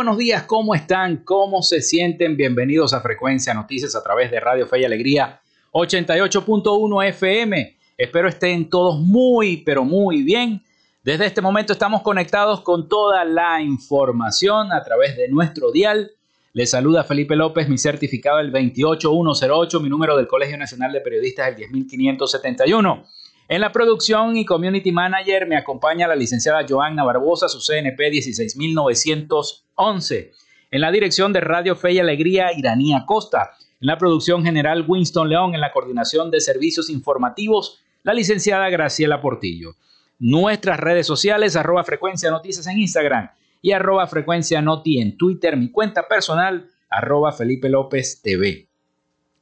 Buenos días. ¿Cómo están? ¿Cómo se sienten? Bienvenidos a Frecuencia Noticias a través de Radio Fe y Alegría 88.1 FM. Espero estén todos muy, pero muy bien. Desde este momento estamos conectados con toda la información a través de nuestro dial. Les saluda Felipe López, mi certificado el 28108, mi número del Colegio Nacional de Periodistas el 10571. En la producción y community manager me acompaña la licenciada Joanna Barbosa, su CNP 16911. En la dirección de Radio Fe y Alegría, Iranía Costa. En la producción general, Winston León. En la coordinación de servicios informativos, la licenciada Graciela Portillo. Nuestras redes sociales, arroba frecuencia noticias en Instagram y arroba frecuencia noti en Twitter. Mi cuenta personal, arroba Felipe López TV.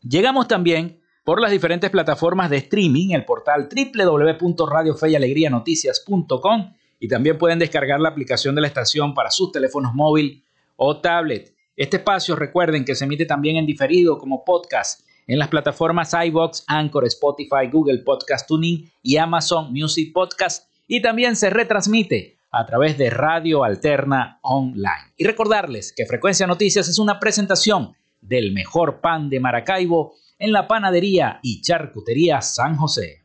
Llegamos también por las diferentes plataformas de streaming, el portal www.radiofeyalegrianoticias.com y también pueden descargar la aplicación de la estación para sus teléfonos móvil o tablet. Este espacio recuerden que se emite también en diferido como podcast en las plataformas iBox, Anchor, Spotify, Google Podcast Tuning y Amazon Music Podcast y también se retransmite a través de Radio Alterna Online. Y recordarles que Frecuencia Noticias es una presentación del mejor pan de Maracaibo en la panadería y charcutería San José.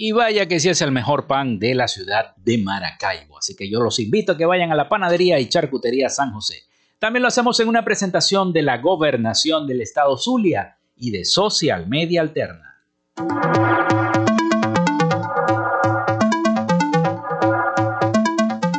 Y vaya que sí es el mejor pan de la ciudad de Maracaibo. Así que yo los invito a que vayan a la panadería y charcutería San José. También lo hacemos en una presentación de la gobernación del estado Zulia y de Social Media Alterna.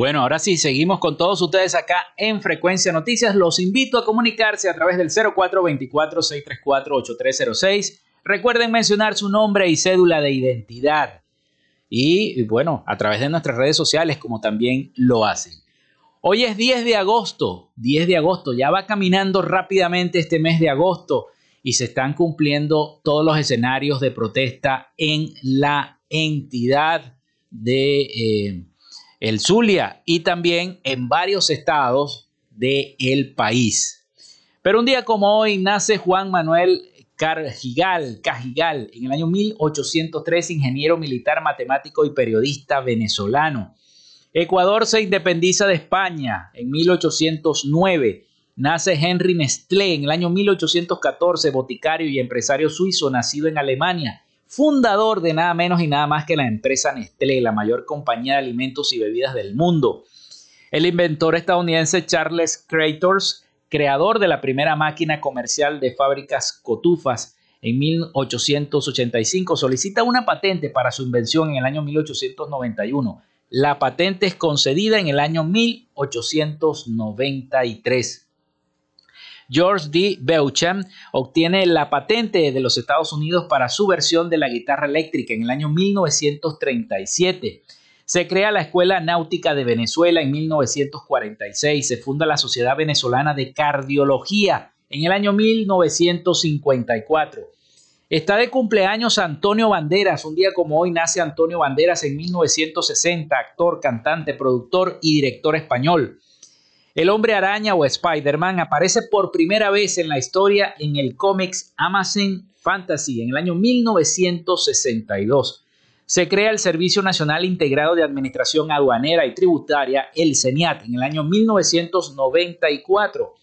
Bueno, ahora sí, seguimos con todos ustedes acá en Frecuencia Noticias. Los invito a comunicarse a través del 0424-634-8306. Recuerden mencionar su nombre y cédula de identidad. Y bueno, a través de nuestras redes sociales como también lo hacen. Hoy es 10 de agosto, 10 de agosto, ya va caminando rápidamente este mes de agosto y se están cumpliendo todos los escenarios de protesta en la entidad de eh, el Zulia y también en varios estados del el país. Pero un día como hoy nace Juan Manuel Cargigal, Cajigal, en el año 1803, ingeniero militar, matemático y periodista venezolano. Ecuador se independiza de España en 1809. Nace Henry Nestlé en el año 1814, boticario y empresario suizo, nacido en Alemania, fundador de nada menos y nada más que la empresa Nestlé, la mayor compañía de alimentos y bebidas del mundo. El inventor estadounidense Charles Crators, creador de la primera máquina comercial de fábricas cotufas en 1885, solicita una patente para su invención en el año 1891 la patente es concedida en el año 1893. George D. Beauchamp obtiene la patente de los Estados Unidos para su versión de la guitarra eléctrica en el año 1937. Se crea la Escuela Náutica de Venezuela en 1946. Se funda la Sociedad Venezolana de Cardiología en el año 1954. Está de cumpleaños Antonio Banderas. Un día como hoy nace Antonio Banderas en 1960, actor, cantante, productor y director español. El hombre araña o Spider-Man aparece por primera vez en la historia en el cómics Amazon Fantasy en el año 1962. Se crea el Servicio Nacional Integrado de Administración Aduanera y Tributaria, el CENIAT, en el año 1994.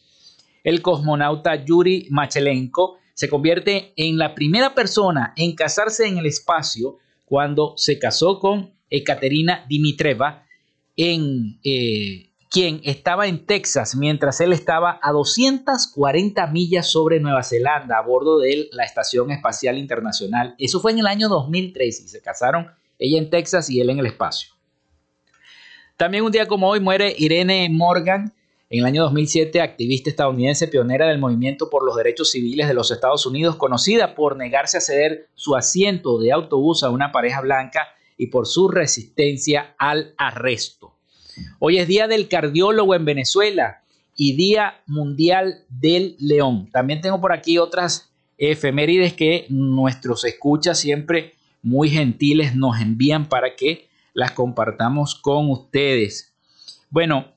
El cosmonauta Yuri Machelenko se convierte en la primera persona en casarse en el espacio cuando se casó con Ekaterina Dimitreva, en, eh, quien estaba en Texas mientras él estaba a 240 millas sobre Nueva Zelanda a bordo de la Estación Espacial Internacional. Eso fue en el año 2003 y se casaron ella en Texas y él en el espacio. También un día como hoy muere Irene Morgan, en el año 2007, activista estadounidense pionera del movimiento por los derechos civiles de los Estados Unidos, conocida por negarse a ceder su asiento de autobús a una pareja blanca y por su resistencia al arresto. Hoy es Día del Cardiólogo en Venezuela y Día Mundial del León. También tengo por aquí otras efemérides que nuestros escuchas siempre muy gentiles nos envían para que las compartamos con ustedes. Bueno,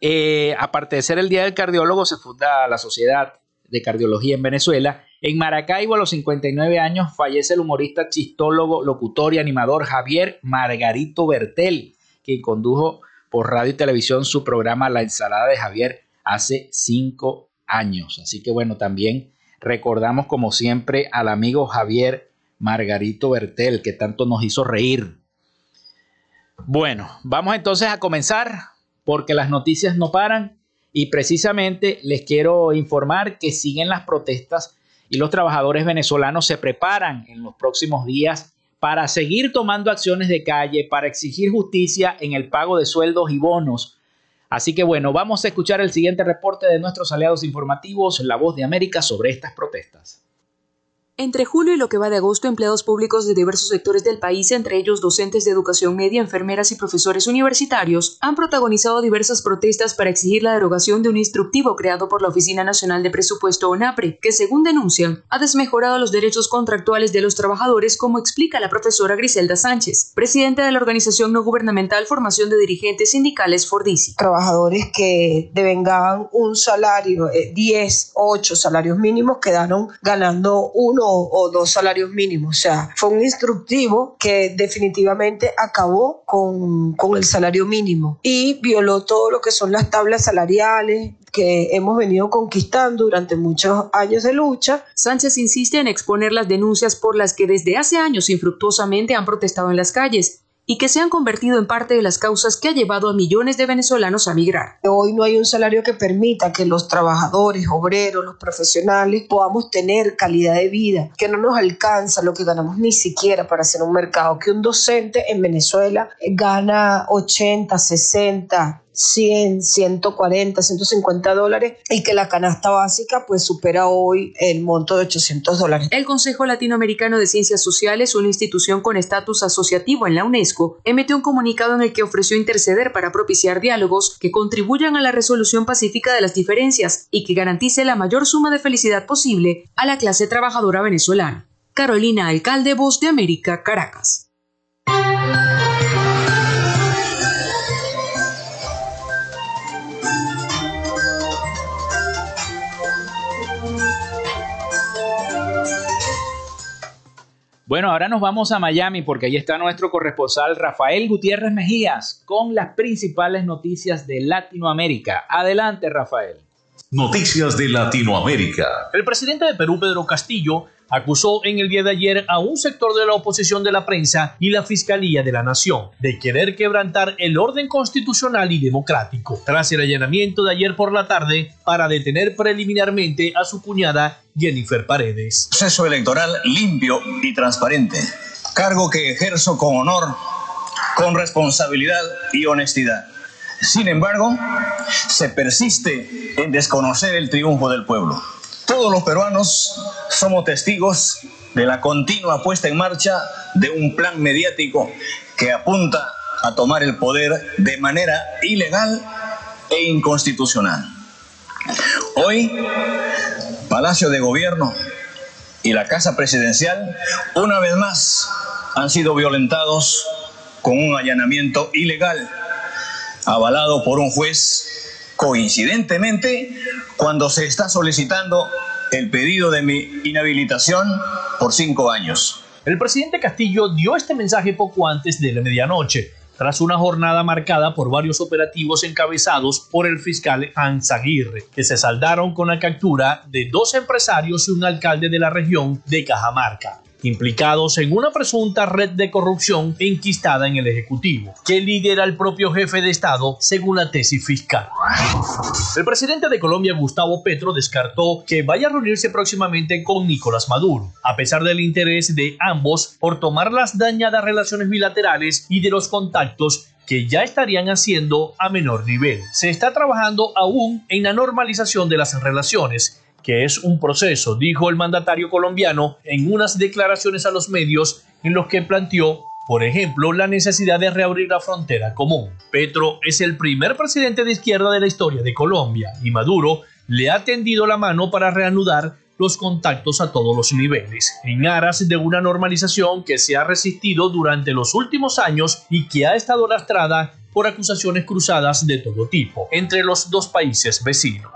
eh, aparte de ser el Día del Cardiólogo, se funda la Sociedad de Cardiología en Venezuela. En Maracaibo, a los 59 años, fallece el humorista, chistólogo, locutor y animador Javier Margarito Bertel, quien condujo por radio y televisión su programa La Ensalada de Javier hace cinco años. Así que bueno, también recordamos como siempre al amigo Javier Margarito Bertel, que tanto nos hizo reír. Bueno, vamos entonces a comenzar porque las noticias no paran y precisamente les quiero informar que siguen las protestas y los trabajadores venezolanos se preparan en los próximos días para seguir tomando acciones de calle, para exigir justicia en el pago de sueldos y bonos. Así que bueno, vamos a escuchar el siguiente reporte de nuestros aliados informativos, La Voz de América, sobre estas protestas. Entre julio y lo que va de agosto, empleados públicos de diversos sectores del país, entre ellos docentes de educación media, enfermeras y profesores universitarios, han protagonizado diversas protestas para exigir la derogación de un instructivo creado por la Oficina Nacional de Presupuesto ONAPRE, que según denuncian, ha desmejorado los derechos contractuales de los trabajadores, como explica la profesora Griselda Sánchez, presidenta de la organización no gubernamental Formación de Dirigentes Sindicales Fordisi. Trabajadores que devengaban un salario, 10, eh, 8 salarios mínimos, quedaron ganando uno o, dos salarios mínimos. O sea, fue un instructivo que definitivamente acabó con, con el salario mínimo y violó todo lo que son las tablas salariales, que hemos venido conquistando durante muchos años de lucha. Sánchez insiste en exponer las denuncias por las que desde hace años infructuosamente han protestado en las calles y que se han convertido en parte de las causas que ha llevado a millones de venezolanos a migrar. Hoy no hay un salario que permita que los trabajadores, obreros, los profesionales podamos tener calidad de vida, que no nos alcanza lo que ganamos ni siquiera para hacer un mercado, que un docente en Venezuela gana 80, 60, 100, 140, 150 dólares y que la canasta básica pues supera hoy el monto de 800 dólares. El Consejo Latinoamericano de Ciencias Sociales, una institución con estatus asociativo en la UNESCO, emitió un comunicado en el que ofreció interceder para propiciar diálogos que contribuyan a la resolución pacífica de las diferencias y que garantice la mayor suma de felicidad posible a la clase trabajadora venezolana. Carolina Alcalde, Voz de América, Caracas. Bueno, ahora nos vamos a Miami porque ahí está nuestro corresponsal Rafael Gutiérrez Mejías con las principales noticias de Latinoamérica. Adelante, Rafael. Noticias de Latinoamérica. El presidente de Perú, Pedro Castillo, acusó en el día de ayer a un sector de la oposición de la prensa y la Fiscalía de la Nación de querer quebrantar el orden constitucional y democrático, tras el allanamiento de ayer por la tarde para detener preliminarmente a su cuñada Jennifer Paredes. Proceso electoral limpio y transparente, cargo que ejerzo con honor, con responsabilidad y honestidad. Sin embargo, se persiste en desconocer el triunfo del pueblo. Todos los peruanos somos testigos de la continua puesta en marcha de un plan mediático que apunta a tomar el poder de manera ilegal e inconstitucional. Hoy, Palacio de Gobierno y la Casa Presidencial, una vez más, han sido violentados con un allanamiento ilegal, avalado por un juez coincidentemente cuando se está solicitando el pedido de mi inhabilitación por cinco años. El presidente Castillo dio este mensaje poco antes de la medianoche, tras una jornada marcada por varios operativos encabezados por el fiscal Hans Aguirre, que se saldaron con la captura de dos empresarios y un alcalde de la región de Cajamarca implicados en una presunta red de corrupción enquistada en el Ejecutivo, que lidera el propio jefe de Estado según la tesis fiscal. El presidente de Colombia, Gustavo Petro, descartó que vaya a reunirse próximamente con Nicolás Maduro, a pesar del interés de ambos por tomar las dañadas relaciones bilaterales y de los contactos que ya estarían haciendo a menor nivel. Se está trabajando aún en la normalización de las relaciones que es un proceso, dijo el mandatario colombiano en unas declaraciones a los medios en los que planteó, por ejemplo, la necesidad de reabrir la frontera común. Petro es el primer presidente de izquierda de la historia de Colombia y Maduro le ha tendido la mano para reanudar los contactos a todos los niveles, en aras de una normalización que se ha resistido durante los últimos años y que ha estado lastrada por acusaciones cruzadas de todo tipo entre los dos países vecinos.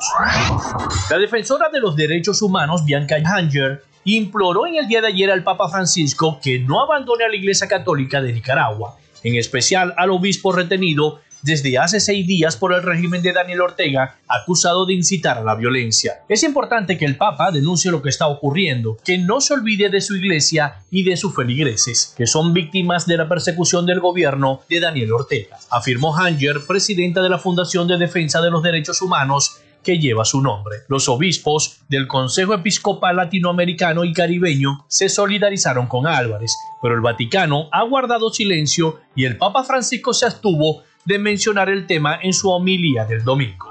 La defensora de los derechos humanos, Bianca Hanger, imploró en el día de ayer al Papa Francisco que no abandone a la Iglesia Católica de Nicaragua, en especial al obispo retenido desde hace seis días por el régimen de Daniel Ortega, acusado de incitar a la violencia. Es importante que el Papa denuncie lo que está ocurriendo, que no se olvide de su iglesia y de sus feligreses, que son víctimas de la persecución del gobierno de Daniel Ortega, afirmó Hanger, presidenta de la Fundación de Defensa de los Derechos Humanos, que lleva su nombre. Los obispos del Consejo Episcopal Latinoamericano y Caribeño se solidarizaron con Álvarez, pero el Vaticano ha guardado silencio y el Papa Francisco se abstuvo de mencionar el tema en su homilía del domingo.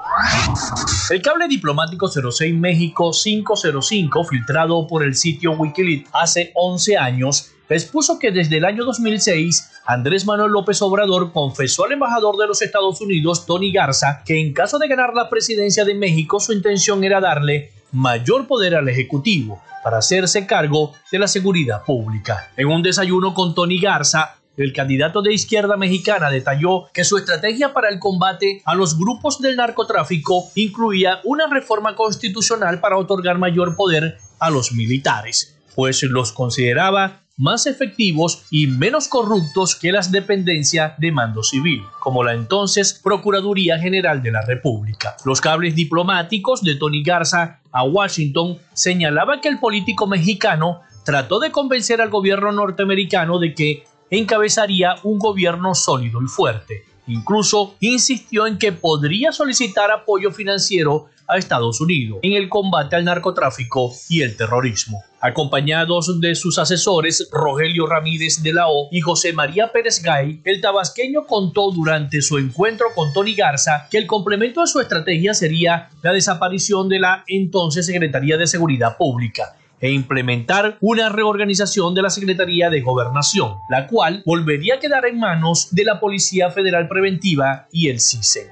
El cable diplomático 06 México 505, filtrado por el sitio Wikileaks hace 11 años, expuso que desde el año 2006 Andrés Manuel López Obrador confesó al embajador de los Estados Unidos, Tony Garza, que en caso de ganar la presidencia de México su intención era darle mayor poder al Ejecutivo para hacerse cargo de la seguridad pública. En un desayuno con Tony Garza, el candidato de izquierda mexicana detalló que su estrategia para el combate a los grupos del narcotráfico incluía una reforma constitucional para otorgar mayor poder a los militares, pues los consideraba más efectivos y menos corruptos que las dependencias de mando civil, como la entonces Procuraduría General de la República. Los cables diplomáticos de Tony Garza a Washington señalaban que el político mexicano trató de convencer al gobierno norteamericano de que encabezaría un gobierno sólido y fuerte. Incluso insistió en que podría solicitar apoyo financiero a Estados Unidos en el combate al narcotráfico y el terrorismo. Acompañados de sus asesores Rogelio Ramírez de la O y José María Pérez Gay, el tabasqueño contó durante su encuentro con Tony Garza que el complemento de su estrategia sería la desaparición de la entonces Secretaría de Seguridad Pública e implementar una reorganización de la Secretaría de Gobernación, la cual volvería a quedar en manos de la Policía Federal Preventiva y el CISE.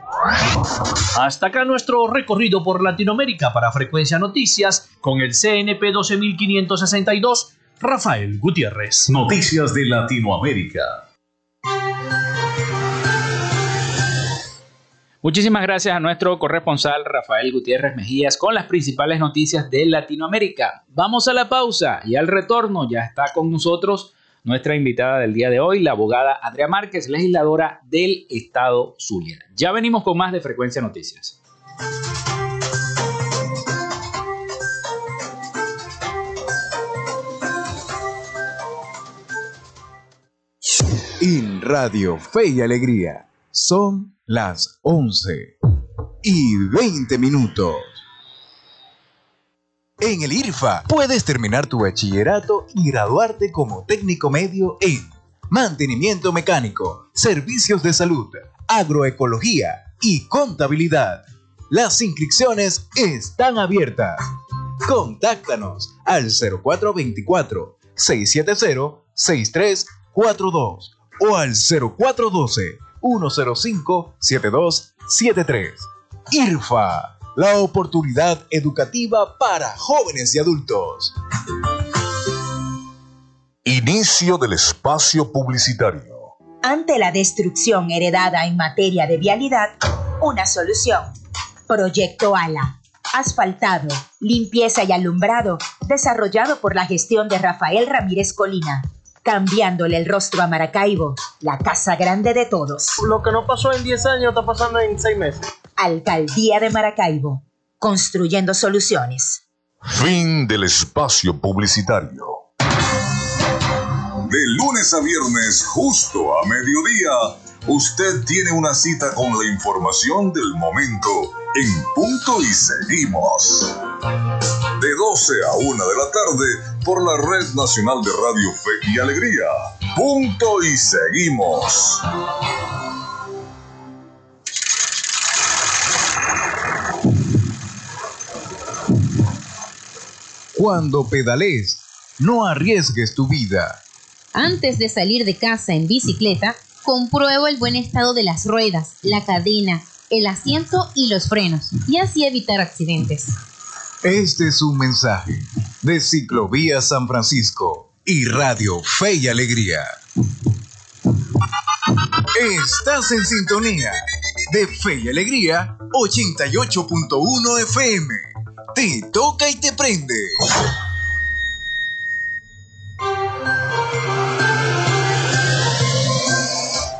Hasta acá nuestro recorrido por Latinoamérica para Frecuencia Noticias con el CNP 12562, Rafael Gutiérrez. Noticias de Latinoamérica. Muchísimas gracias a nuestro corresponsal Rafael Gutiérrez Mejías con las principales noticias de Latinoamérica. Vamos a la pausa y al retorno ya está con nosotros nuestra invitada del día de hoy, la abogada Andrea Márquez, legisladora del Estado Zulia. Ya venimos con más de Frecuencia Noticias. En Radio Fe y Alegría son las 11 y 20 minutos. En el IRFA puedes terminar tu bachillerato y graduarte como técnico medio en mantenimiento mecánico, servicios de salud, agroecología y contabilidad. Las inscripciones están abiertas. Contáctanos al 0424 670 6342 o al 0412 105-7273. IRFA, la oportunidad educativa para jóvenes y adultos. Inicio del espacio publicitario. Ante la destrucción heredada en materia de vialidad, una solución. Proyecto ALA. Asfaltado, limpieza y alumbrado, desarrollado por la gestión de Rafael Ramírez Colina cambiándole el rostro a Maracaibo, la casa grande de todos. Lo que no pasó en 10 años está pasando en 6 meses. Alcaldía de Maracaibo, construyendo soluciones. Fin del espacio publicitario. De lunes a viernes, justo a mediodía, usted tiene una cita con la información del momento en punto y seguimos. De 12 a 1 de la tarde por la Red Nacional de Radio Fe y Alegría. Punto y seguimos. Cuando pedales, no arriesgues tu vida. Antes de salir de casa en bicicleta, compruebo el buen estado de las ruedas, la cadena, el asiento y los frenos, y así evitar accidentes. Este es un mensaje de Ciclovía San Francisco y Radio Fe y Alegría. Estás en sintonía de Fe y Alegría 88.1 FM. Te toca y te prende.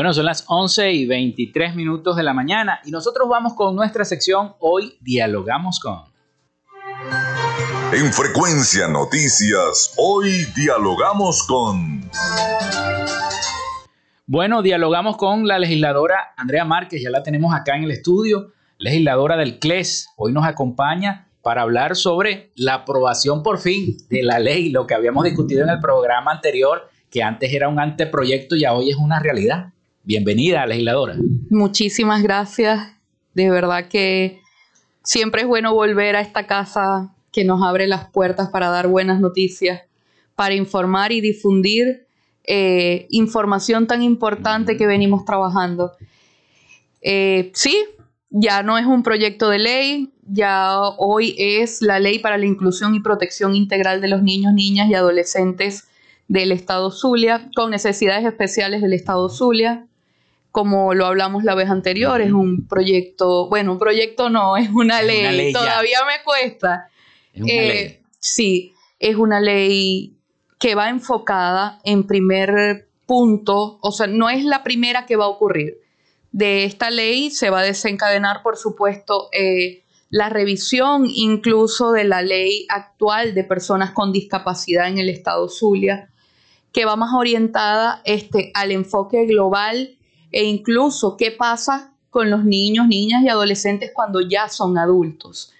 Bueno, son las 11 y 23 minutos de la mañana y nosotros vamos con nuestra sección Hoy Dialogamos con. En Frecuencia Noticias, hoy dialogamos con... Bueno, dialogamos con la legisladora Andrea Márquez, ya la tenemos acá en el estudio, legisladora del CLES. Hoy nos acompaña para hablar sobre la aprobación por fin de la ley, lo que habíamos discutido en el programa anterior, que antes era un anteproyecto y hoy es una realidad. Bienvenida, legisladora. Muchísimas gracias. De verdad que siempre es bueno volver a esta casa que nos abre las puertas para dar buenas noticias, para informar y difundir eh, información tan importante que venimos trabajando. Eh, sí, ya no es un proyecto de ley, ya hoy es la ley para la inclusión y protección integral de los niños, niñas y adolescentes del Estado Zulia, con necesidades especiales del Estado Zulia como lo hablamos la vez anterior, es un proyecto, bueno, un proyecto no, es una, ley, todavía me cuesta. Eh, sí, es una ley que va enfocada en primer punto, o sea, no es la primera que va a ocurrir. De esta ley se va a desencadenar, por supuesto, eh, la revisión incluso de la ley actual de personas con discapacidad en el estado Zulia, que va más orientada este, al enfoque global e incluso qué pasa con los niños, niñas y adolescentes cuando ya son adultos.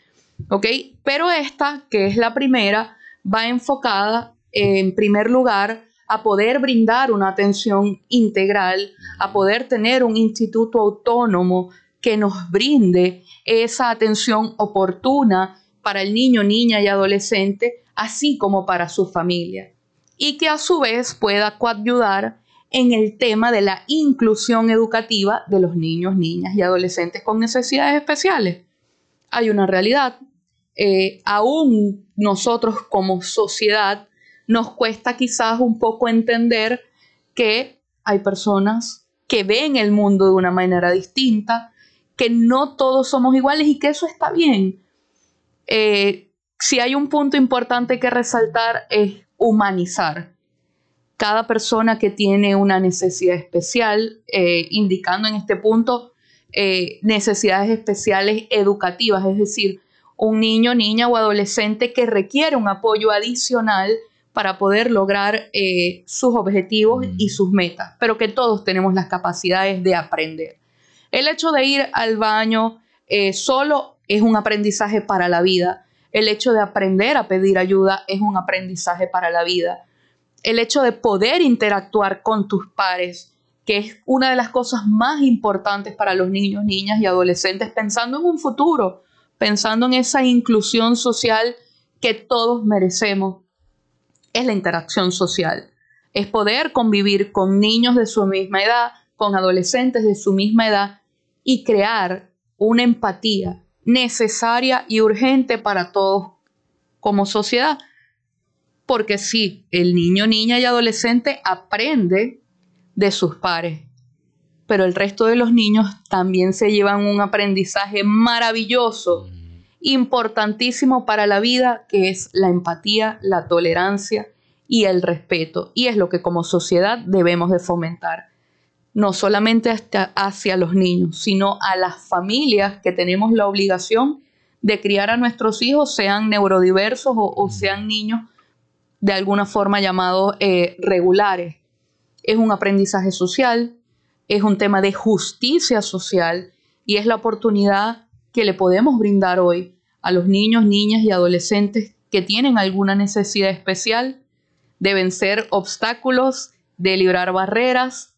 ¿Ok? Pero esta, que es la primera, va enfocada en primer lugar a poder brindar una atención integral, a poder tener un instituto autónomo que nos brinde esa atención oportuna para el niño, niña y adolescente, así como para su familia, y que a su vez pueda coayudar en el tema de la inclusión educativa de los niños, niñas y adolescentes con necesidades especiales. Hay una realidad, eh, aún nosotros como sociedad nos cuesta quizás un poco entender que hay personas que ven el mundo de una manera distinta, que no todos somos iguales y que eso está bien. Eh, si hay un punto importante que resaltar es humanizar cada persona que tiene una necesidad especial, eh, indicando en este punto eh, necesidades especiales educativas, es decir, un niño, niña o adolescente que requiere un apoyo adicional para poder lograr eh, sus objetivos y sus metas, pero que todos tenemos las capacidades de aprender. El hecho de ir al baño solo es un aprendizaje para la vida. El hecho de aprender a pedir ayuda es un aprendizaje para la vida el hecho de poder interactuar con tus pares, que es una de las cosas más importantes para los niños, niñas y adolescentes, pensando en un futuro, pensando en esa inclusión social que todos merecemos, es la interacción social. Es poder convivir con niños de su misma edad, con adolescentes de su misma edad y crear una empatía necesaria y urgente para todos como sociedad porque sí, el niño, niña y adolescente aprende de sus pares, pero el resto de los niños también se llevan un aprendizaje maravilloso, importantísimo para la vida, que es la empatía, la tolerancia y el respeto. Y es lo que como sociedad debemos de fomentar. No solamente hacia los niños, sino a las familias que tenemos la obligación de criar a nuestros hijos, sean neurodiversos o, o sean niños de alguna forma llamados eh, regulares. Es un aprendizaje social, es un tema de justicia social y es la oportunidad que le podemos brindar hoy a los niños, niñas y adolescentes que tienen alguna necesidad especial de vencer obstáculos, de librar barreras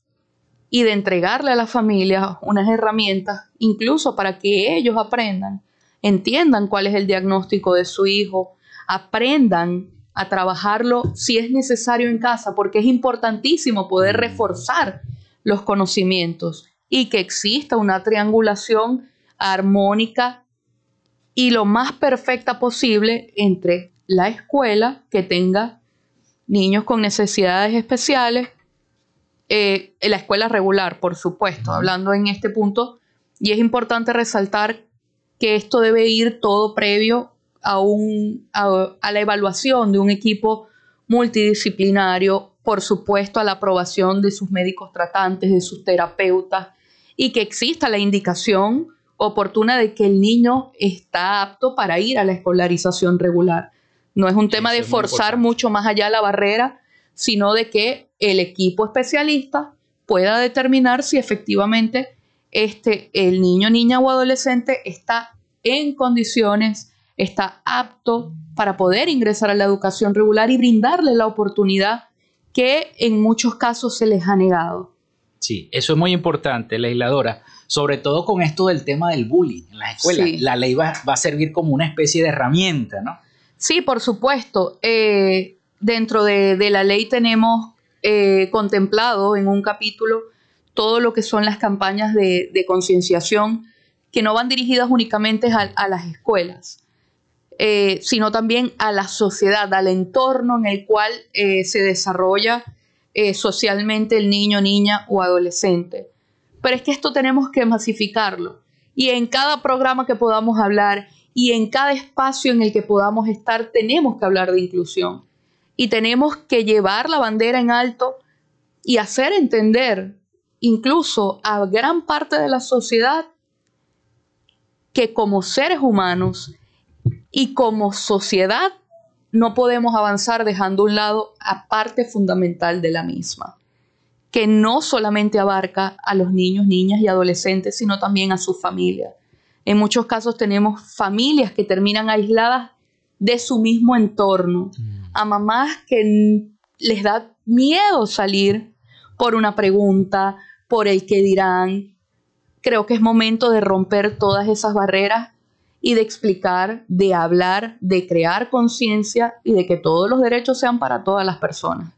y de entregarle a la familia unas herramientas, incluso para que ellos aprendan, entiendan cuál es el diagnóstico de su hijo, aprendan a trabajarlo si es necesario en casa, porque es importantísimo poder reforzar los conocimientos y que exista una triangulación armónica y lo más perfecta posible entre la escuela que tenga niños con necesidades especiales, eh, la escuela regular, por supuesto, hablando en este punto, y es importante resaltar que esto debe ir todo previo a, la evaluación de un equipo multidisciplinario, por supuesto a la aprobación de sus médicos tratantes, de sus terapeutas, y que exista la indicación oportuna de que el niño está apto para ir a la escolarización regular. No es un tema de forzar mucho más allá la barrera, sino de que el equipo especialista pueda determinar si efectivamente este, el niño, niña o adolescente está en condiciones está apto para poder ingresar a la educación regular y brindarle la oportunidad que en muchos casos se les ha negado. Sí, eso es muy importante, legisladora, sobre todo con esto del tema del bullying en las escuelas. La ley va, a servir como una especie de herramienta, ¿no? Sí, por supuesto. Eh, dentro de, la ley tenemos eh, contemplado en un capítulo todo lo que son las campañas de, concienciación que no van dirigidas únicamente a las escuelas, eh, sino también a la sociedad, al entorno en el cual eh, se desarrolla eh, socialmente el niño, niña o adolescente. Pero es que esto tenemos que masificarlo. Y en cada programa que podamos hablar y en cada espacio en el que podamos estar, tenemos que hablar de inclusión. Y tenemos que llevar la bandera en alto y hacer entender incluso a gran parte de la sociedad que como seres humanos y como sociedad no podemos avanzar dejando a un lado a parte fundamental de la misma, que no solamente abarca a los niños, niñas y adolescentes, sino también a su familia. En muchos casos tenemos familias que terminan aisladas de su mismo entorno, mm. a mamás que les da miedo salir por una pregunta, por el que dirán. Creo que es momento de romper todas esas barreras y de explicar, de hablar, de crear conciencia y de que todos los derechos sean para todas las personas.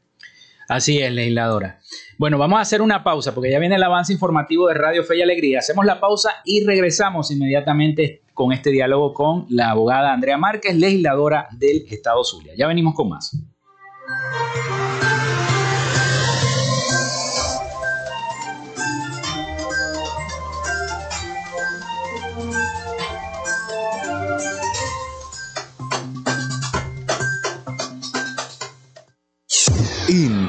Así es, legisladora. Bueno, vamos a hacer una pausa porque ya viene el avance informativo de Radio Fe y Alegría. Hacemos la pausa y regresamos inmediatamente con este diálogo con la abogada Andrea Márquez, legisladora del Estado Zulia. Ya venimos con más.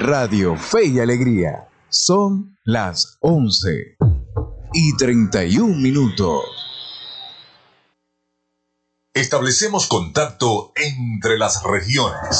Radio Fe y Alegría son las 11 y 31 minutos. Establecemos contacto entre las regiones.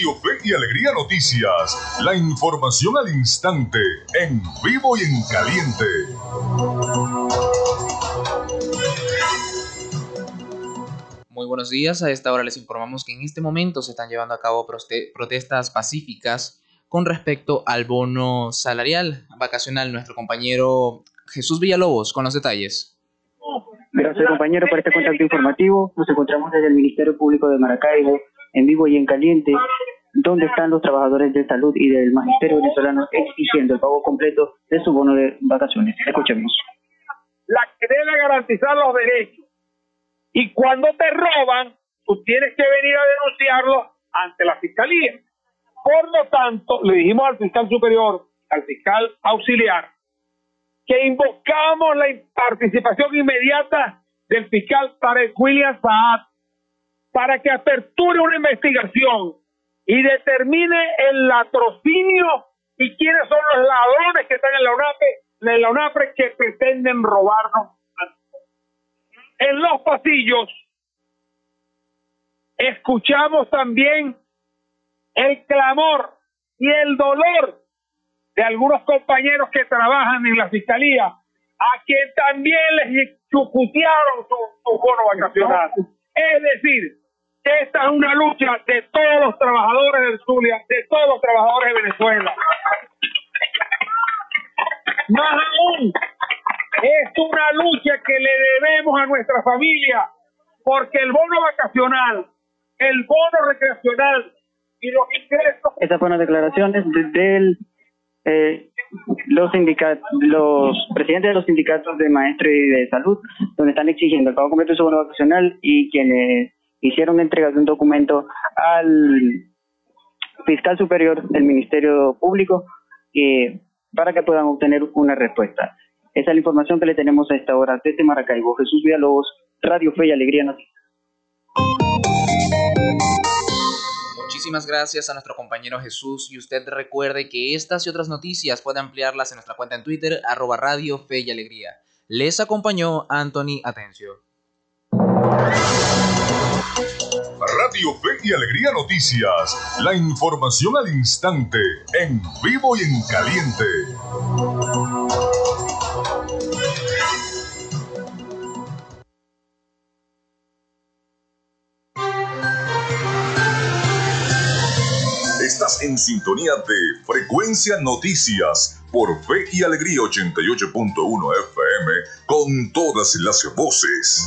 Radio Fe y Alegría Noticias, la información al instante, en vivo y en caliente. Muy buenos días, a esta hora les informamos que en este momento se están llevando a cabo protestas pacíficas con respecto al bono salarial vacacional. Nuestro compañero Jesús Villalobos con los detalles. Gracias compañero por este contacto informativo. Nos encontramos desde el Ministerio Público de Maracaibo, en vivo y en caliente, donde están los trabajadores de salud y del Magisterio venezolano exigiendo el pago completo de su bono de vacaciones. Escuchemos. La que debe garantizar los derechos. Y cuando te roban, tú tienes que venir a denunciarlo ante la fiscalía. Por lo tanto, le dijimos al fiscal superior, al fiscal auxiliar, que invocamos la participación inmediata del fiscal Tarek William Saad para que aperture una investigación y determine el latrocinio y quiénes son los ladrones que están en la UNAPE, en la UNAPRE que pretenden robarnos. En los pasillos escuchamos también el clamor y el dolor de algunos compañeros que trabajan en la fiscalía, a quien también les chucutearon su, su bono vacacional. Es decir, esta es una lucha de todos los trabajadores del Zulia, de todos los trabajadores de Venezuela. Más aún, es una lucha que le debemos a nuestra familia, porque el bono vacacional, el bono recreacional, esas fueron declaraciones de, eh, los los presidentes de los sindicatos de maestros y de salud, donde están exigiendo el pago completo de su bono vacacional y quienes hicieron entrega de un documento al fiscal superior del Ministerio Público eh, para que puedan obtener una respuesta. Esa es la información que le tenemos a esta hora desde Maracaibo. Jesús Villalobos, Radio Fe y Alegría Noticias. Muchísimas gracias a nuestro compañero Jesús y usted recuerde que estas y otras noticias puede ampliarlas en nuestra cuenta en Twitter, arroba Radio Fe y Alegría. Les acompañó Anthony Atencio. Radio Fe y Alegría Noticias, la información al instante, en vivo y en caliente. Estás en sintonía de Frecuencia Noticias por Fe y Alegría 88.1 FM con todas las voces.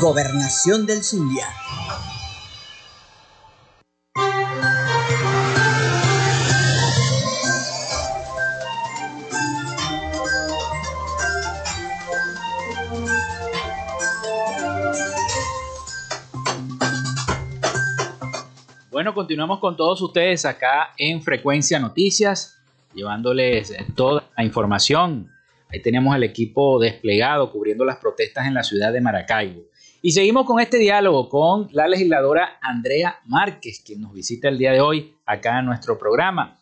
Gobernación del Zulia. Bueno, continuamos con todos ustedes acá en Frecuencia Noticias, llevándoles toda la información. Ahí tenemos el equipo desplegado cubriendo las protestas en la ciudad de Maracaibo. Y seguimos con este diálogo con la legisladora Andrea Márquez, quien nos visita el día de hoy acá en nuestro programa.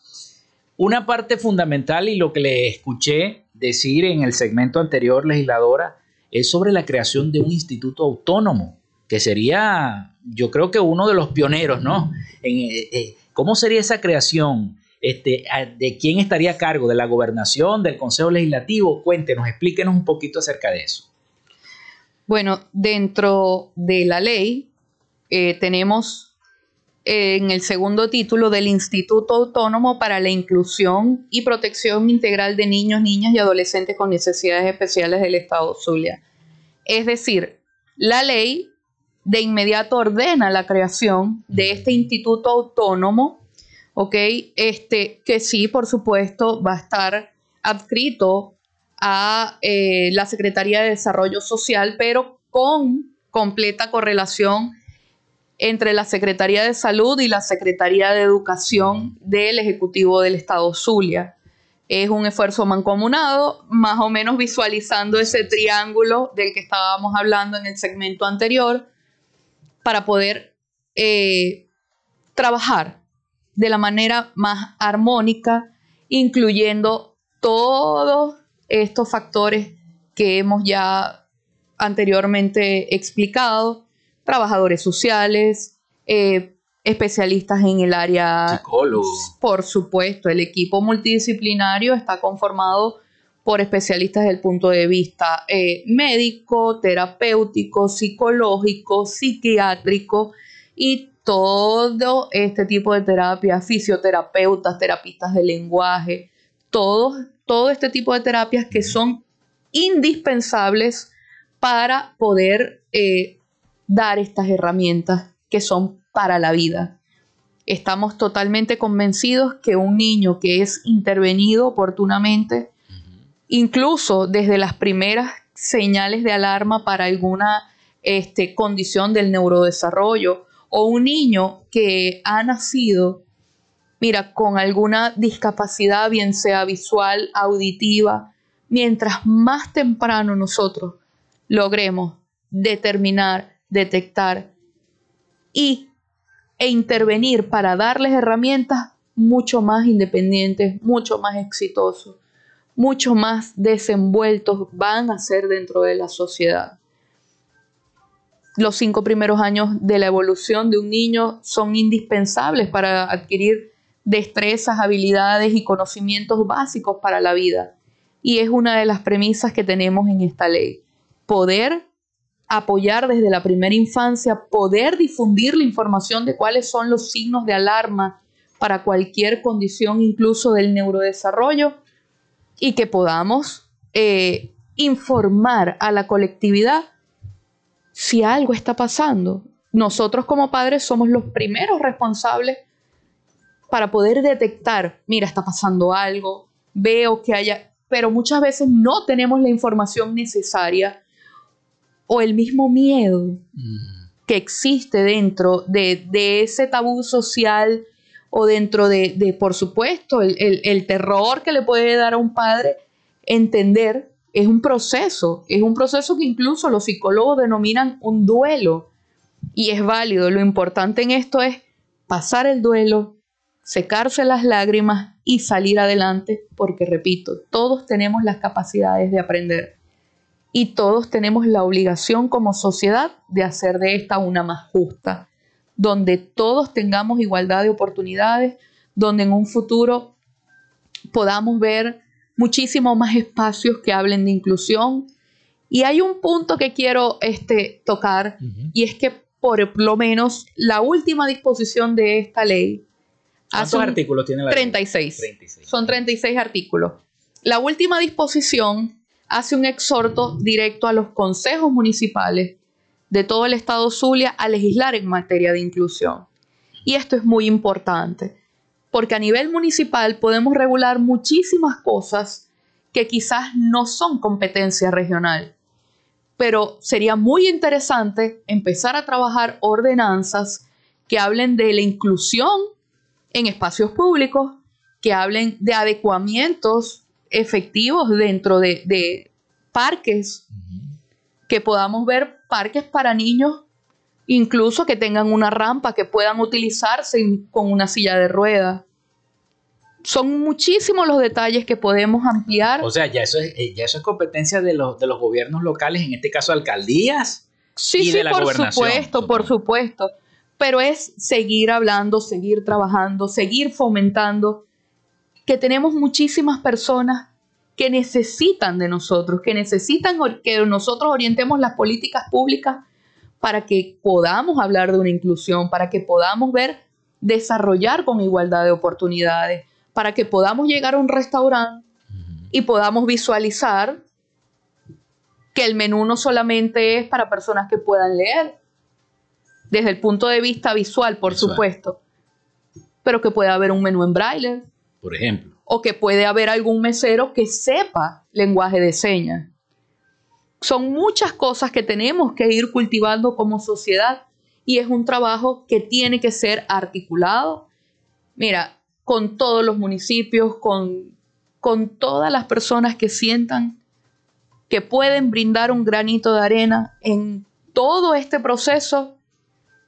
Una parte fundamental y lo que le escuché decir en el segmento anterior, legisladora, es sobre la creación de un instituto autónomo, que sería, yo creo que uno de los pioneros, ¿no? Eh, eh, ¿Cómo sería esa creación? Este, ¿De quién estaría a cargo? ¿De la gobernación? ¿Del Consejo Legislativo? Cuéntenos, explíquenos un poquito acerca de eso. Bueno, dentro de la ley eh, tenemos eh, en el segundo título del Instituto Autónomo para la Inclusión y Protección Integral de Niños, Niñas y Adolescentes con Necesidades Especiales del Estado Zulia. Es decir, la ley de inmediato ordena la creación de este instituto autónomo, ¿ok? Este, que sí, por supuesto, va a estar adscrito a eh, la Secretaría de Desarrollo Social, pero con completa correlación entre la Secretaría de Salud y la Secretaría de Educación del Ejecutivo del Estado Zulia. Es un esfuerzo mancomunado, más o menos visualizando ese triángulo del que estábamos hablando en el segmento anterior, para poder eh, trabajar de la manera más armónica, incluyendo todos estos factores que hemos ya anteriormente explicado, trabajadores sociales, eh, especialistas en el área... Psicólogos. Por supuesto, el equipo multidisciplinario está conformado por especialistas del punto de vista eh, médico, terapéutico, psicológico, psiquiátrico y todo este tipo de terapia, fisioterapeutas, terapistas de lenguaje, todos todo este tipo de terapias que son indispensables para poder eh, dar estas herramientas que son para la vida. Estamos totalmente convencidos que un niño que es intervenido oportunamente, incluso desde las primeras señales de alarma para alguna este, condición del neurodesarrollo o un niño que ha nacido, mira, con alguna discapacidad, bien sea visual, auditiva, mientras más temprano nosotros logremos determinar, detectar y, e intervenir para darles herramientas mucho más independientes, mucho más exitosos, mucho más desenvueltos van a ser dentro de la sociedad. Los cinco primeros años de la evolución de un niño son indispensables para adquirir destrezas, habilidades y conocimientos básicos para la vida. Y es una de las premisas que tenemos en esta ley. Poder apoyar desde la primera infancia, poder difundir la información de cuáles son los signos de alarma para cualquier condición, incluso del neurodesarrollo, y que podamos eh, informar a la colectividad si algo está pasando. Nosotros como padres somos los primeros responsables para poder detectar, mira, está pasando algo, veo que haya, pero muchas veces no tenemos la información necesaria o el mismo miedo que existe dentro de, ese tabú social o dentro de, por supuesto, el, el, terror que le puede dar a un padre, entender, es un proceso, es un proceso que incluso los psicólogos denominan un duelo y es válido. Lo importante en esto es pasar el duelo, secarse las lágrimas y salir adelante, porque repito, todos tenemos las capacidades de aprender y todos tenemos la obligación como sociedad de hacer de esta una más justa, donde todos tengamos igualdad de oportunidades, donde en un futuro podamos ver muchísimos más espacios que hablen de inclusión. Y hay un punto que quiero este, tocar y es que por lo menos la última disposición de esta ley ¿Cuántos artículos tiene la 36. 36. Son 36 artículos. La última disposición hace un exhorto directo a los consejos municipales de todo el estado Zulia a legislar en materia de inclusión. Y esto es muy importante, porque a nivel municipal podemos regular muchísimas cosas que quizás no son competencia regional, pero sería muy interesante empezar a trabajar ordenanzas que hablen de la inclusión en espacios públicos, que hablen de adecuamientos efectivos dentro de, parques, que podamos ver parques para niños, incluso que tengan una rampa, que puedan utilizarse con una silla de ruedas. Son muchísimos los detalles que podemos ampliar. O sea, ya eso es, eh, ya eso es competencia de los, de los gobiernos locales, en este caso alcaldías. Sí, y sí, de la por supuesto, por supuesto. Pero es seguir hablando, seguir trabajando, seguir fomentando que tenemos muchísimas personas que necesitan de nosotros, que necesitan que nosotros orientemos las políticas públicas para que podamos hablar de una inclusión, para que podamos ver desarrollar con igualdad de oportunidades, para que podamos llegar a un restaurante y podamos visualizar que el menú no solamente es para personas que puedan leer, desde el punto de vista visual, por supuesto, pero que pueda haber un menú en braille, por ejemplo. O que puede haber algún mesero que sepa lenguaje de señas. Son muchas cosas que tenemos que ir cultivando como sociedad y es un trabajo que tiene que ser articulado, mira, con todos los municipios, con, con todas las personas que sientan que pueden brindar un granito de arena en todo este proceso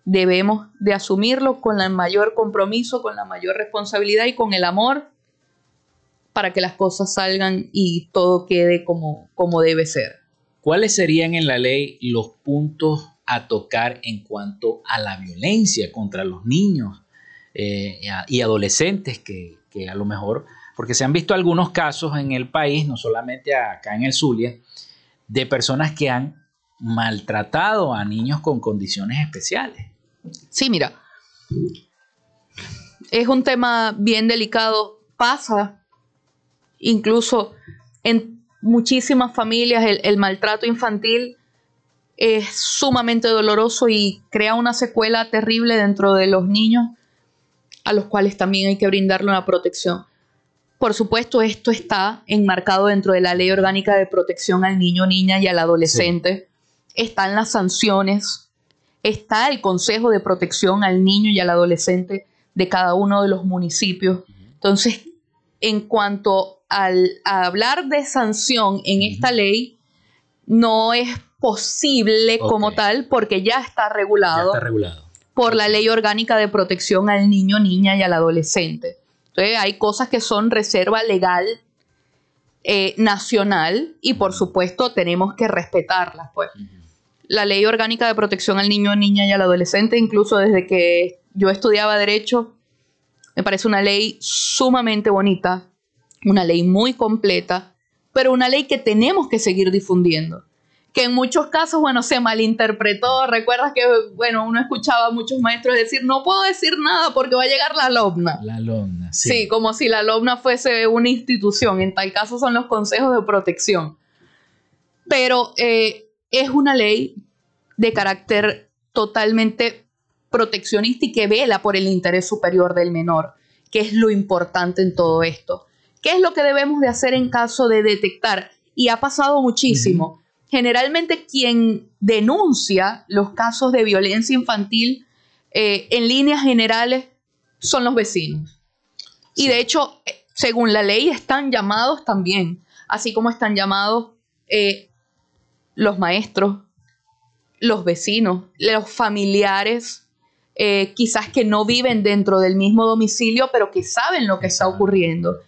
debemos de asumirlo con el mayor compromiso, con la mayor responsabilidad y con el amor para que las cosas salgan y todo quede como, como debe ser. ¿Cuáles serían en la ley los puntos a tocar en cuanto a la violencia contra los niños eh, y adolescentes que, que, a lo mejor, porque se han visto algunos casos en el país, no solamente acá en el Zulia, de personas que han maltratado a niños con condiciones especiales. Sí, mira, es un tema bien delicado. Pasa incluso en muchísimas familias el, maltrato infantil es sumamente doloroso y crea una secuela terrible dentro de los niños a los cuales también hay que brindarle una protección. Por supuesto, esto está enmarcado dentro de la Ley Orgánica de Protección al Niño, Niña y al Adolescente. Están las sanciones está el Consejo de Protección al Niño y al Adolescente de cada uno de los municipios. Entonces, en cuanto al, hablar de sanción en esta ley, no es posible como tal porque ya está regulado. Ya está regulado. Por la ley orgánica de protección al niño, niña y al adolescente. Entonces hay cosas que son reserva legal eh, nacional y por supuesto tenemos que respetarlas. Pues. La ley orgánica de protección al niño, niña y al adolescente, incluso desde que yo estudiaba derecho, me parece una ley sumamente bonita, una ley muy completa, pero una ley que tenemos que seguir difundiendo que en muchos casos, bueno, se malinterpretó. Recuerdas que, bueno, uno escuchaba a muchos maestros decir, no puedo decir nada porque va a llegar la alumna. La alumna, sí. Sí, como si la alumna fuese una institución. En tal caso son los consejos de protección. Pero eh, es una ley de carácter totalmente proteccionista y que vela por el interés superior del menor, que es lo importante en todo esto. ¿Qué es lo que debemos de hacer en caso de detectar? Y ha pasado muchísimo generalmente quien denuncia los casos de violencia infantil eh, en líneas generales son los vecinos. Y de hecho, eh, según la ley, están llamados también, así como están llamados eh, los maestros, los vecinos, los familiares, quizás que no viven dentro del mismo domicilio, pero que saben lo que está ocurriendo.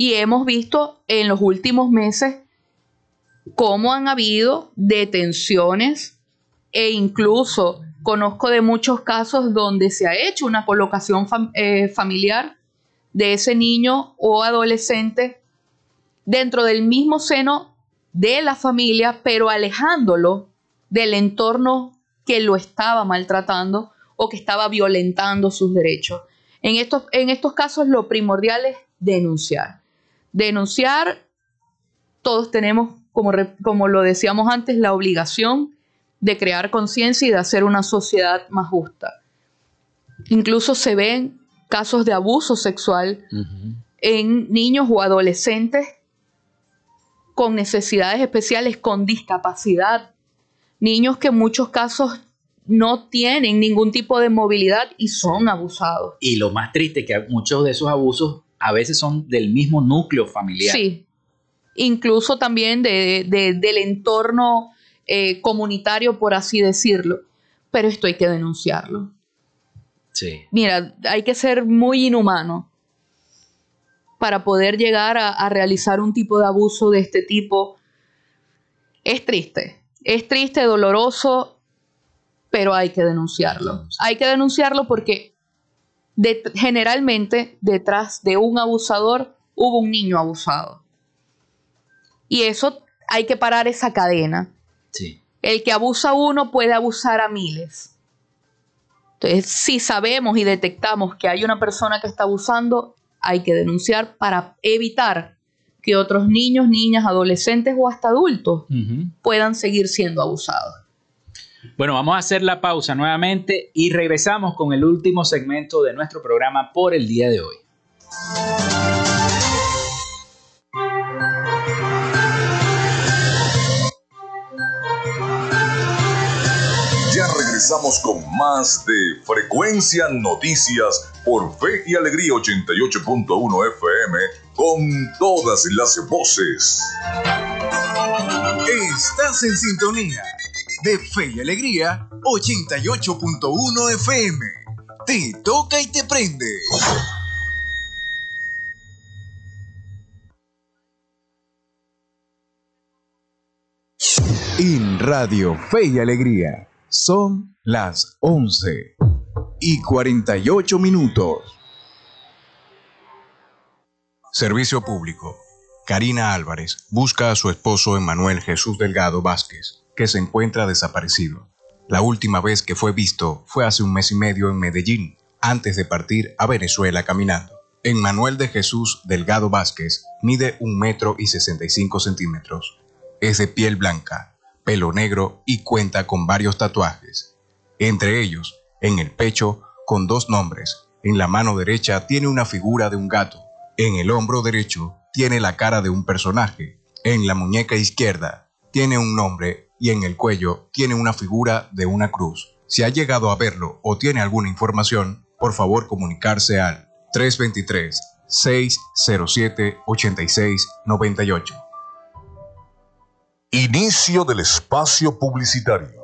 Y hemos visto en los últimos meses cómo han habido detenciones e incluso conozco de muchos casos donde se ha hecho una colocación eh, familiar de ese niño o adolescente dentro del mismo seno de la familia, pero alejándolo del entorno que lo estaba maltratando o que estaba violentando sus derechos. En estos, en estos casos lo primordial es denunciar. Denunciar, todos tenemos como, lo decíamos antes, la obligación de crear conciencia y de hacer una sociedad más justa. Incluso se ven casos de abuso sexual en niños o adolescentes con necesidades especiales, con discapacidad, niños que en muchos casos no tienen ningún tipo de movilidad y son abusados. Y lo más triste que muchos de esos abusos a veces son del mismo núcleo familiar. Sí, incluso también de, del entorno eh, comunitario, por así decirlo. Pero esto hay que denunciarlo. Sí. Mira, hay que ser muy inhumano para poder llegar a, realizar un tipo de abuso de este tipo. Es triste, es triste, doloroso, pero hay que denunciarlo. Hay que denunciarlo porque generalmente detrás de un abusador hubo un niño abusado. Y eso hay que parar esa cadena. Sí. El que abusa a uno puede abusar a miles. Entonces, si sabemos y detectamos que hay una persona que está abusando, hay que denunciar para evitar que otros niños, niñas, adolescentes o hasta adultos puedan seguir siendo abusados. Bueno, vamos a hacer la pausa nuevamente y regresamos con el último segmento de nuestro programa por el día de hoy. regresamos con más de Frecuencia Noticias por Fe y Alegría 88.1 FM con todas las voces. Estás en sintonía de Fe y Alegría 88.1 FM. Te toca y te prende. En Radio Fe y Alegría son las 11 y 48 minutos. Servicio público. Karina Álvarez busca a su esposo Emanuel Jesús Delgado Vázquez, que se encuentra desaparecido. La última vez que fue visto fue hace un mes y medio en Medellín, antes de partir a Venezuela caminando. Emanuel de Jesús Delgado Vázquez mide un metro y 65 centímetros. Es de piel blanca, pelo negro y cuenta con varios tatuajes. Entre ellos, en el pecho, con dos nombres. En la mano derecha tiene una figura de un gato. En el hombro derecho tiene la cara de un personaje. En la muñeca izquierda tiene un nombre y en el cuello tiene una figura de una cruz. Si ha llegado a verlo o tiene alguna información, por favor comunicarse al 323-607-8698. Inicio del espacio publicitario.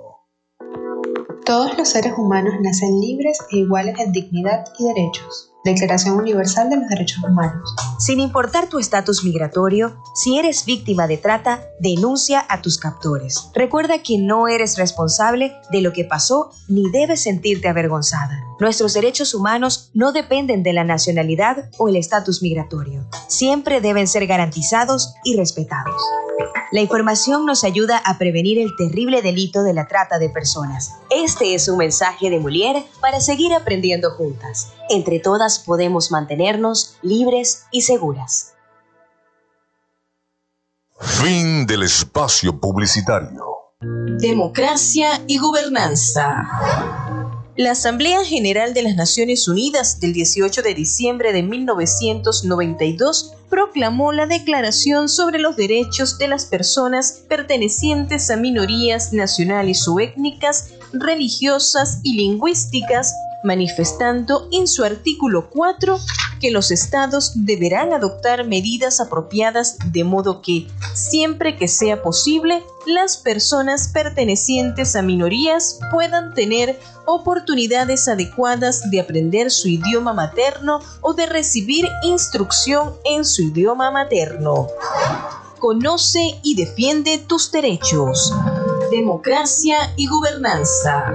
Todos los seres humanos nacen libres e iguales en dignidad y derechos. Declaración Universal de los Derechos Humanos. Sin importar tu estatus migratorio, si eres víctima de trata, denuncia a tus captores. Recuerda que no eres responsable de lo que pasó ni debes sentirte avergonzada. Nuestros derechos humanos no dependen de la nacionalidad o el estatus migratorio. Siempre deben ser garantizados y respetados. La información nos ayuda a prevenir el terrible delito de la trata de personas. Este es un mensaje de Molière para seguir aprendiendo juntas. Entre todas podemos mantenernos libres y seguras. Fin del espacio publicitario. Democracia y gobernanza. La Asamblea General de las Naciones Unidas del 18 de diciembre de 1992 proclamó la Declaración sobre los Derechos de las Personas pertenecientes a minorías nacionales o étnicas, religiosas y lingüísticas manifestando en su artículo 4 que los estados deberán adoptar medidas apropiadas de modo que, siempre que sea posible, las personas pertenecientes a minorías puedan tener oportunidades adecuadas de aprender su idioma materno o de recibir instrucción en su idioma materno. Conoce y defiende tus derechos. Democracia y gobernanza.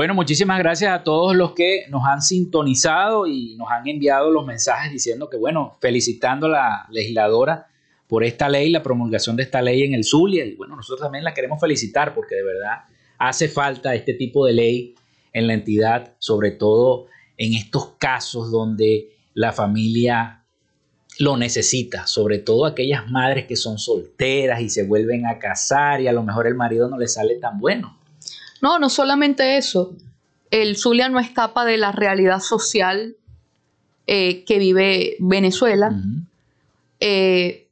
Bueno, muchísimas gracias a todos los que nos han sintonizado y nos han enviado los mensajes diciendo que, bueno, felicitando a la legisladora por esta ley, la promulgación de esta ley en el Zulia. Y bueno, nosotros también la queremos felicitar porque de verdad hace falta este tipo de ley en la entidad, sobre todo en estos casos donde la familia lo necesita, sobre todo aquellas madres que son solteras y se vuelven a casar y a lo mejor el marido no le sale tan bueno. No, no solamente eso. El Zulia no escapa de la realidad social eh, que vive Venezuela. Eh,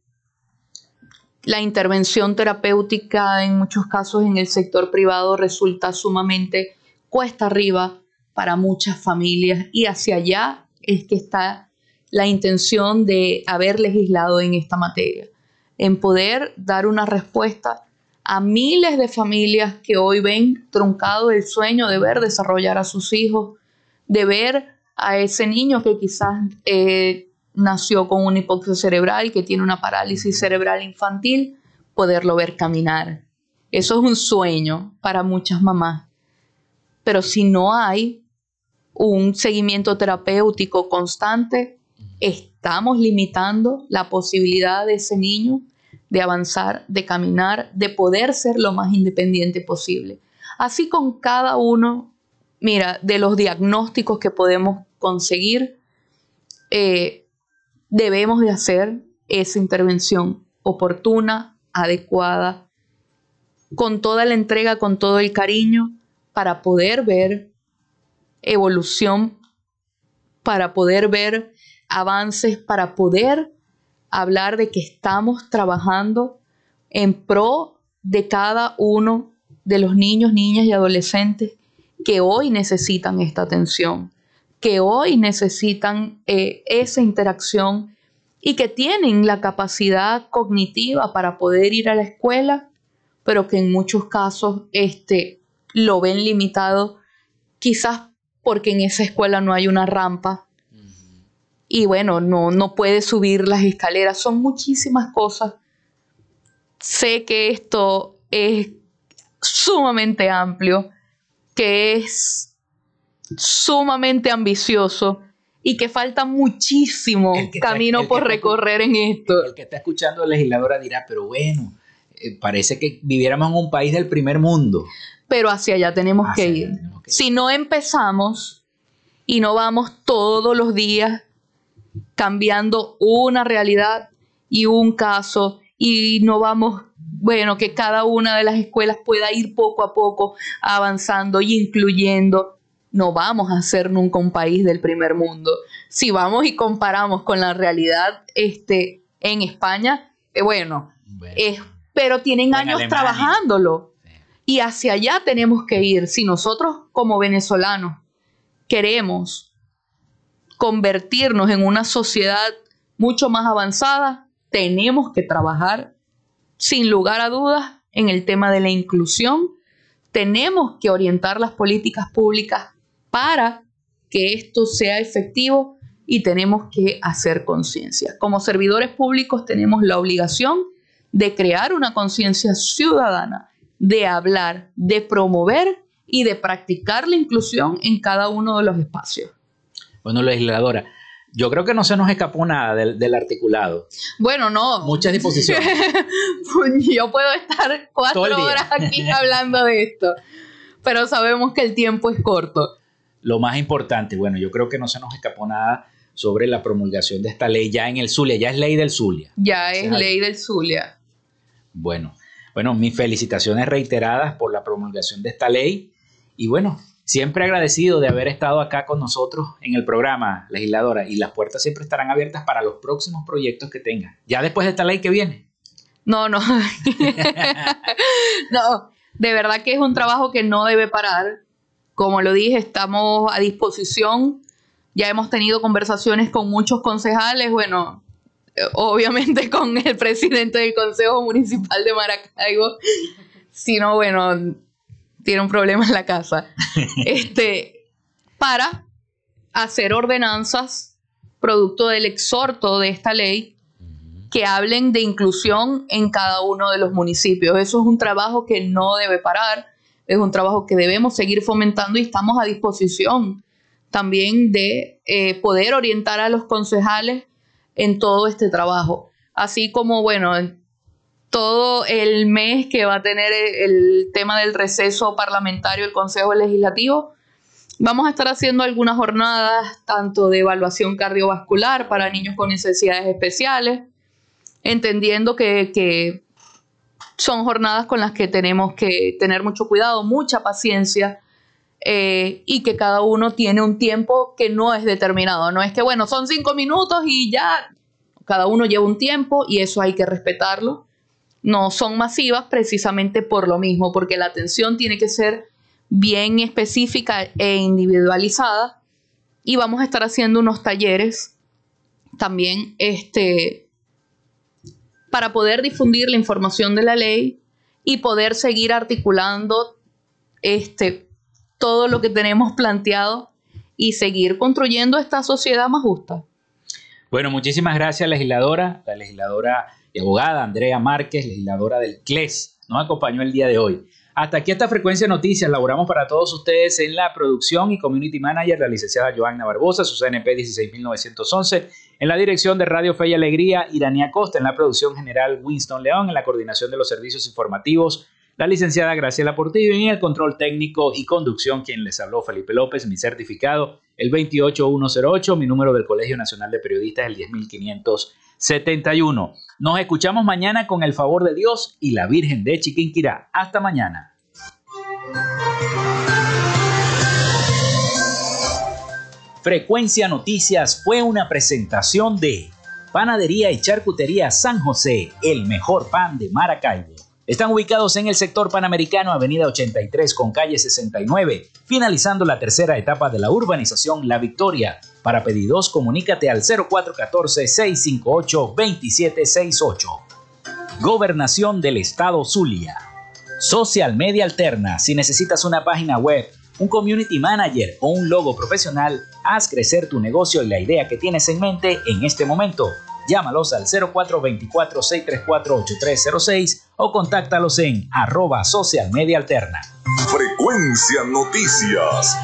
la intervención terapéutica en muchos casos en el sector privado resulta sumamente cuesta arriba para muchas familias y hacia allá es que está la intención de haber legislado en esta materia, en poder dar una respuesta a miles de familias que hoy ven truncado el sueño de ver desarrollar a sus hijos, de ver a ese niño que quizás eh, nació con una hipoxia cerebral, que tiene una parálisis cerebral infantil, poderlo ver caminar. Eso es un sueño para muchas mamás. Pero si no hay un seguimiento terapéutico constante, estamos limitando la posibilidad de ese niño de avanzar, de caminar, de poder ser lo más independiente posible. Así con cada uno, mira, de los diagnósticos que podemos conseguir, eh, debemos de hacer esa intervención oportuna, adecuada, con toda la entrega, con todo el cariño, para poder ver evolución, para poder ver avances, para poder hablar de que estamos trabajando en pro de cada uno de los niños, niñas y adolescentes que hoy necesitan esta atención, que hoy necesitan eh, esa interacción y que tienen la capacidad cognitiva para poder ir a la escuela, pero que en muchos casos este, lo ven limitado, quizás porque en esa escuela no hay una rampa y bueno, no, no puede subir las escaleras. Son muchísimas cosas sé que esto es sumamente amplio, que es sumamente ambicioso y que falta muchísimo camino por recorrer en esto. El que está escuchando a la legisladora dirá, pero bueno, eh, parece que viviéramos en un país del primer mundo. Pero hacia allá tenemos, que, ir. Si no empezamos y no vamos todos los días cambiando una realidad y un caso y no vamos, bueno, que cada una de las escuelas pueda ir poco a poco avanzando y incluyendo no vamos a ser nunca un país del primer mundo. Si vamos y comparamos con la realidad este, en España, eh, bueno, pero tienen años trabajándolo. Y hacia allá tenemos que ir. Si nosotros como venezolanos queremos convertirnos en una sociedad mucho más avanzada, tenemos que trabajar sin lugar a dudas en el tema de la inclusión. Tenemos que orientar las políticas públicas para que esto sea efectivo y tenemos que hacer conciencia. Como servidores públicos tenemos la obligación de crear una conciencia ciudadana, de hablar, de promover y de practicar la inclusión en cada uno de los espacios. Bueno, legisladora, yo creo que no se nos escapó nada del, articulado. Bueno, no. Muchas disposiciones. yo puedo estar cuatro horas aquí hablando de esto, pero sabemos que el tiempo es corto. Lo más importante, bueno, yo creo que no se nos escapó nada sobre la promulgación de esta ley ya en el Zulia, ya es ley del Zulia. Ya es ley del Zulia. Bueno, bueno, mis felicitaciones reiteradas por la promulgación de esta ley y bueno, siempre agradecido de haber estado acá con nosotros en el programa legisladora y las puertas siempre estarán abiertas para los próximos proyectos que tengan. Ya después de esta ley que viene. No, no. no, de verdad que es un trabajo que no debe parar. Como lo dije, estamos a disposición. Ya hemos tenido conversaciones con muchos concejales, bueno, obviamente con el presidente del Consejo Municipal de Maracaibo, si no, bueno, tiene un problema en la casa, este, para hacer ordenanzas producto del exhorto de esta ley que hablen de inclusión en cada uno de los municipios. Eso es un trabajo que no debe parar es un trabajo que debemos seguir fomentando y estamos a disposición también de eh, poder orientar a los concejales en todo este trabajo. Así como, bueno, todo el mes que va a tener el tema del receso parlamentario el Consejo Legislativo, vamos a estar haciendo algunas jornadas tanto de evaluación cardiovascular para niños con necesidades especiales, entendiendo que, que son jornadas con las que tenemos que tener mucho cuidado, mucha paciencia eh, y que cada uno tiene un tiempo que no es determinado. No es que, bueno, son cinco minutos y ya, cada uno lleva un tiempo y eso hay que respetarlo. No son masivas precisamente por lo mismo, porque la atención tiene que ser bien específica e individualizada y vamos a estar haciendo unos talleres también este, para poder difundir la información de la ley y poder seguir articulando este, todo lo que tenemos planteado y seguir construyendo esta sociedad más justa. Bueno, muchísimas gracias, legisladora, la legisladora y abogada Andrea Márquez, legisladora del CLES, nos acompañó el día de hoy. Hasta aquí esta frecuencia de noticias. Laboramos para todos ustedes en la producción y community manager, la licenciada Joanna Barbosa, su CNP 16911. En la dirección de Radio Fe y Alegría, Iranía Costa. En la producción general, Winston León. En la coordinación de los servicios informativos, la licenciada Graciela Portillo. Y en el control técnico y conducción, quien les habló, Felipe López. Mi certificado, el 28108. Mi número del Colegio Nacional de Periodistas, el 10571. Nos escuchamos mañana con el favor de Dios y la Virgen de Chiquinquirá. Hasta mañana. Frecuencia Noticias fue una presentación de Panadería y Charcutería San José, el mejor pan de Maracaibo. Están ubicados en el sector panamericano, Avenida 83 con calle 69, finalizando la tercera etapa de la urbanización La Victoria. Para pedidos, comunícate al 0414-658-2768. Gobernación del Estado Zulia. Social Media Alterna. Si necesitas una página web, un community manager o un logo profesional, haz crecer tu negocio y la idea que tienes en mente en este momento. Llámalos al 0424-634-8306 o contáctalos en arroba social alterna. Frecuencia Noticias